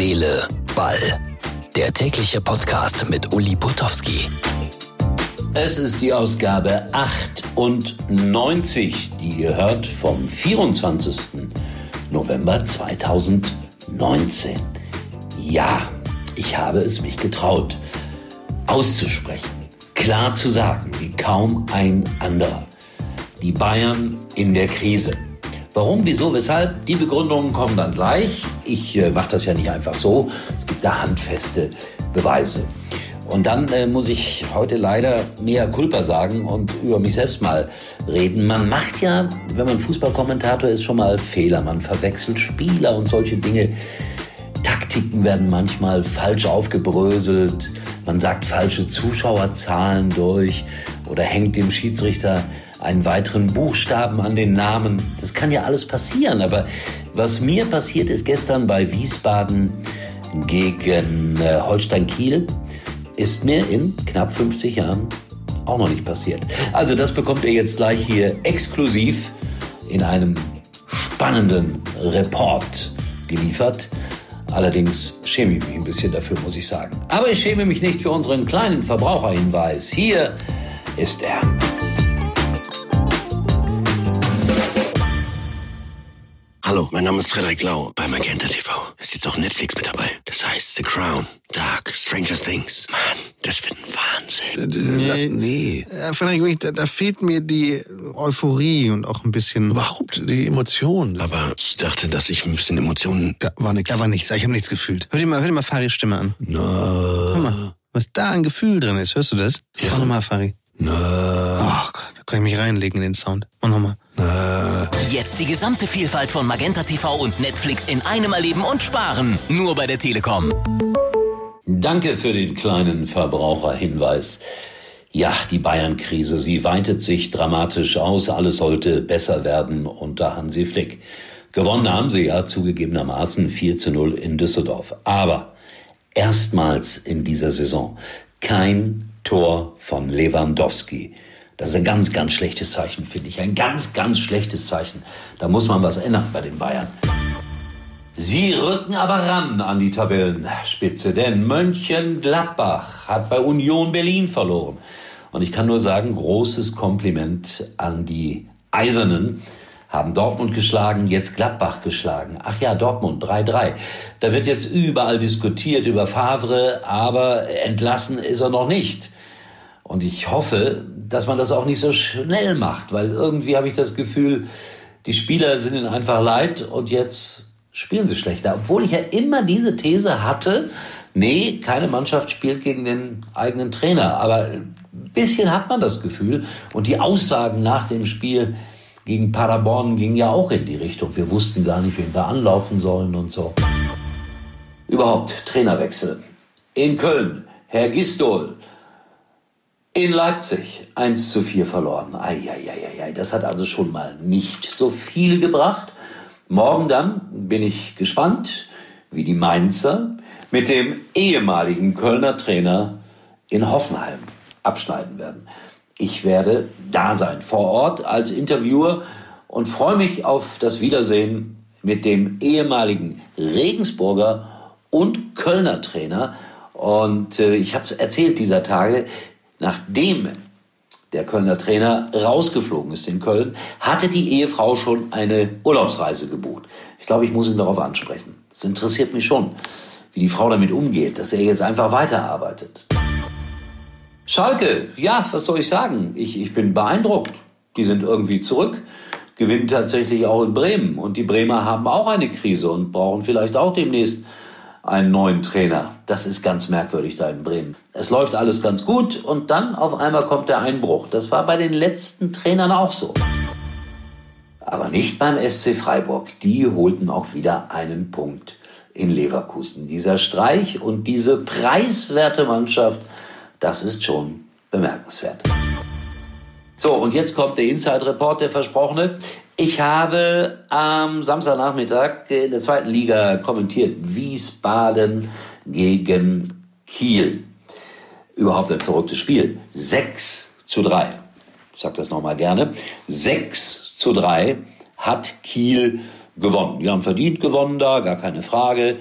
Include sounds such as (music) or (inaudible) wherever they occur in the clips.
Seele, Ball. Der tägliche Podcast mit Uli Potowski. Es ist die Ausgabe 98, die ihr hört vom 24. November 2019. Ja, ich habe es mich getraut, auszusprechen, klar zu sagen, wie kaum ein anderer. Die Bayern in der Krise. Warum, wieso, weshalb? Die Begründungen kommen dann gleich. Ich äh, mache das ja nicht einfach so. Es gibt da handfeste Beweise. Und dann äh, muss ich heute leider mehr Culpa sagen und über mich selbst mal reden. Man macht ja, wenn man Fußballkommentator ist, schon mal Fehler. Man verwechselt Spieler und solche Dinge. Taktiken werden manchmal falsch aufgebröselt. Man sagt falsche Zuschauerzahlen durch oder hängt dem Schiedsrichter einen weiteren Buchstaben an den Namen. Das kann ja alles passieren. Aber was mir passiert ist gestern bei Wiesbaden gegen äh, Holstein Kiel, ist mir in knapp 50 Jahren auch noch nicht passiert. Also das bekommt ihr jetzt gleich hier exklusiv in einem spannenden Report geliefert. Allerdings schäme ich mich ein bisschen dafür, muss ich sagen. Aber ich schäme mich nicht für unseren kleinen Verbraucherhinweis. Hier ist er. Hallo, mein Name ist Frederik Lau bei Magenta TV. Ist jetzt auch Netflix mit dabei. Das heißt The Crown, Dark, Stranger Things. Mann, das wird ein Wahnsinn. Nee. Lass, nee. Ja, Frederik, da, da fehlt mir die Euphorie und auch ein bisschen. Überhaupt die Emotionen. Aber ich dachte, dass ich ein bisschen Emotionen... Ja, war nix. Da war nichts, ich habe nichts gefühlt. Hör dir mal, hör dir mal Faris Stimme an. Na, Hör mal, was da an Gefühl drin ist. Hörst du das? Ja. Mach nochmal, Fari. Na, Oh Gott, da kann ich mich reinlegen in den Sound. Mach nochmal. na. Jetzt die gesamte Vielfalt von Magenta TV und Netflix in einem erleben und sparen. Nur bei der Telekom. Danke für den kleinen Verbraucherhinweis. Ja, die Bayern-Krise, sie weitet sich dramatisch aus. Alles sollte besser werden unter Hansi Flick. Gewonnen haben sie ja zugegebenermaßen 4 zu 0 in Düsseldorf. Aber erstmals in dieser Saison kein Tor von Lewandowski. Das ist ein ganz, ganz schlechtes Zeichen, finde ich. Ein ganz, ganz schlechtes Zeichen. Da muss man was ändern bei den Bayern. Sie rücken aber ran an die Tabellenspitze, denn Mönchengladbach hat bei Union Berlin verloren. Und ich kann nur sagen, großes Kompliment an die Eisernen. Haben Dortmund geschlagen, jetzt Gladbach geschlagen. Ach ja, Dortmund 3-3. Da wird jetzt überall diskutiert über Favre, aber entlassen ist er noch nicht. Und ich hoffe, dass man das auch nicht so schnell macht, weil irgendwie habe ich das Gefühl, die Spieler sind ihnen einfach leid und jetzt spielen sie schlechter. Obwohl ich ja immer diese These hatte, nee, keine Mannschaft spielt gegen den eigenen Trainer. Aber ein bisschen hat man das Gefühl. Und die Aussagen nach dem Spiel gegen Paderborn gingen ja auch in die Richtung. Wir wussten gar nicht, wen wir anlaufen sollen und so. Überhaupt Trainerwechsel. In Köln, Herr Gistol. In Leipzig 1 zu 4 verloren. Eieieiei, das hat also schon mal nicht so viel gebracht. Morgen dann bin ich gespannt, wie die Mainzer mit dem ehemaligen Kölner Trainer in Hoffenheim abschneiden werden. Ich werde da sein, vor Ort als Interviewer und freue mich auf das Wiedersehen mit dem ehemaligen Regensburger und Kölner Trainer. Und äh, ich habe es erzählt dieser Tage, nachdem der Kölner Trainer rausgeflogen ist in Köln, hatte die Ehefrau schon eine Urlaubsreise gebucht. Ich glaube, ich muss ihn darauf ansprechen. Das interessiert mich schon, wie die Frau damit umgeht, dass er jetzt einfach weiterarbeitet. Schalke, ja, was soll ich sagen? Ich, ich bin beeindruckt. Die sind irgendwie zurück, gewinnen tatsächlich auch in Bremen. Und die Bremer haben auch eine Krise und brauchen vielleicht auch demnächst einen neuen Trainer. Das ist ganz merkwürdig da in Bremen. Es läuft alles ganz gut und dann auf einmal kommt der Einbruch. Das war bei den letzten Trainern auch so. Aber nicht beim SC Freiburg. Die holten auch wieder einen Punkt in Leverkusen. Dieser Streich und diese preiswerte Mannschaft, das ist schon bemerkenswert. So, und jetzt kommt der Inside Report, der versprochene. Ich habe am Samstagnachmittag in der zweiten Liga kommentiert Wiesbaden gegen Kiel. Überhaupt ein verrücktes Spiel. 6 zu 3. Ich sage das nochmal gerne. 6 zu 3 hat Kiel gewonnen. Die haben verdient gewonnen da, gar keine Frage.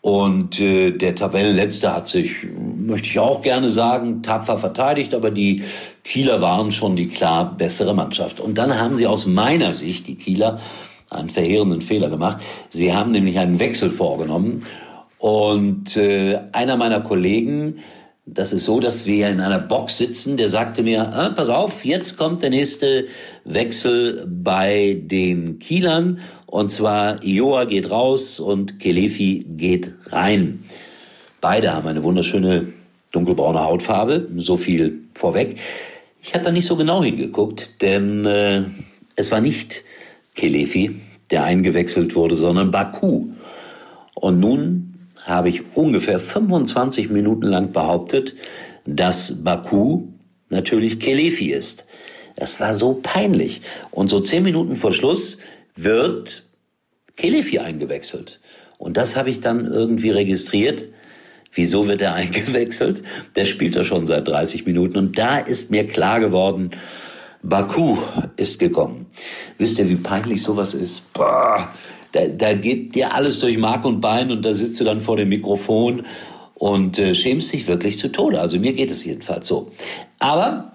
Und äh, der Tabellenletzte hat sich, möchte ich auch gerne sagen, tapfer verteidigt, aber die Kieler waren schon die klar bessere Mannschaft. Und dann haben sie aus meiner Sicht, die Kieler, einen verheerenden Fehler gemacht. Sie haben nämlich einen Wechsel vorgenommen. Und äh, einer meiner Kollegen, das ist so, dass wir in einer Box sitzen, der sagte mir, ah, pass auf, jetzt kommt der nächste Wechsel bei den Kielern und zwar Ioa geht raus und Kelefi geht rein. Beide haben eine wunderschöne dunkelbraune Hautfarbe, so viel vorweg. Ich habe da nicht so genau hingeguckt, denn äh, es war nicht Kelefi, der eingewechselt wurde, sondern Baku. Und nun habe ich ungefähr 25 Minuten lang behauptet, dass Baku natürlich Kelefi ist. Das war so peinlich. Und so zehn Minuten vor Schluss wird Kelefi eingewechselt. Und das habe ich dann irgendwie registriert. Wieso wird er (laughs) eingewechselt? Der spielt da schon seit 30 Minuten. Und da ist mir klar geworden, Baku ist gekommen. Wisst ihr, wie peinlich sowas ist? Boah, da, da geht dir alles durch Mark und Bein und da sitzt du dann vor dem Mikrofon und äh, schämst dich wirklich zu Tode. Also mir geht es jedenfalls so. Aber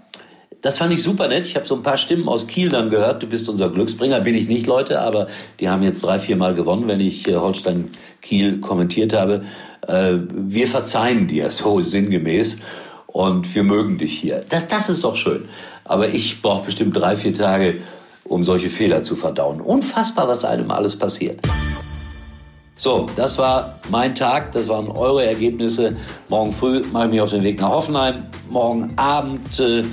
das fand ich super nett. Ich habe so ein paar Stimmen aus Kiel dann gehört. Du bist unser Glücksbringer, bin ich nicht, Leute, aber die haben jetzt drei, vier Mal gewonnen, wenn ich äh, Holstein Kiel kommentiert habe. Äh, wir verzeihen dir so sinngemäß und wir mögen dich hier. Das, das ist doch schön. Aber ich brauche bestimmt drei, vier Tage, um solche Fehler zu verdauen. Unfassbar, was einem alles passiert. So, das war mein Tag, das waren eure Ergebnisse. Morgen früh mache ich mich auf den Weg nach Hoffenheim. Morgen Abend äh,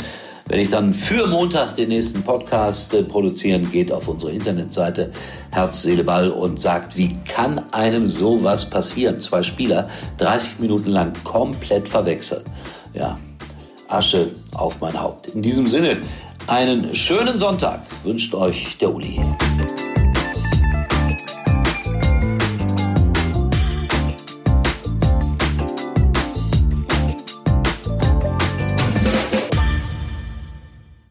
wenn ich dann für Montag den nächsten Podcast äh, produzieren, geht auf unsere Internetseite Herz, Seele, Ball und sagt, wie kann einem sowas passieren? Zwei Spieler 30 Minuten lang komplett verwechseln. Ja, Asche auf mein Haupt. In diesem Sinne, einen schönen Sonntag wünscht euch der Uli.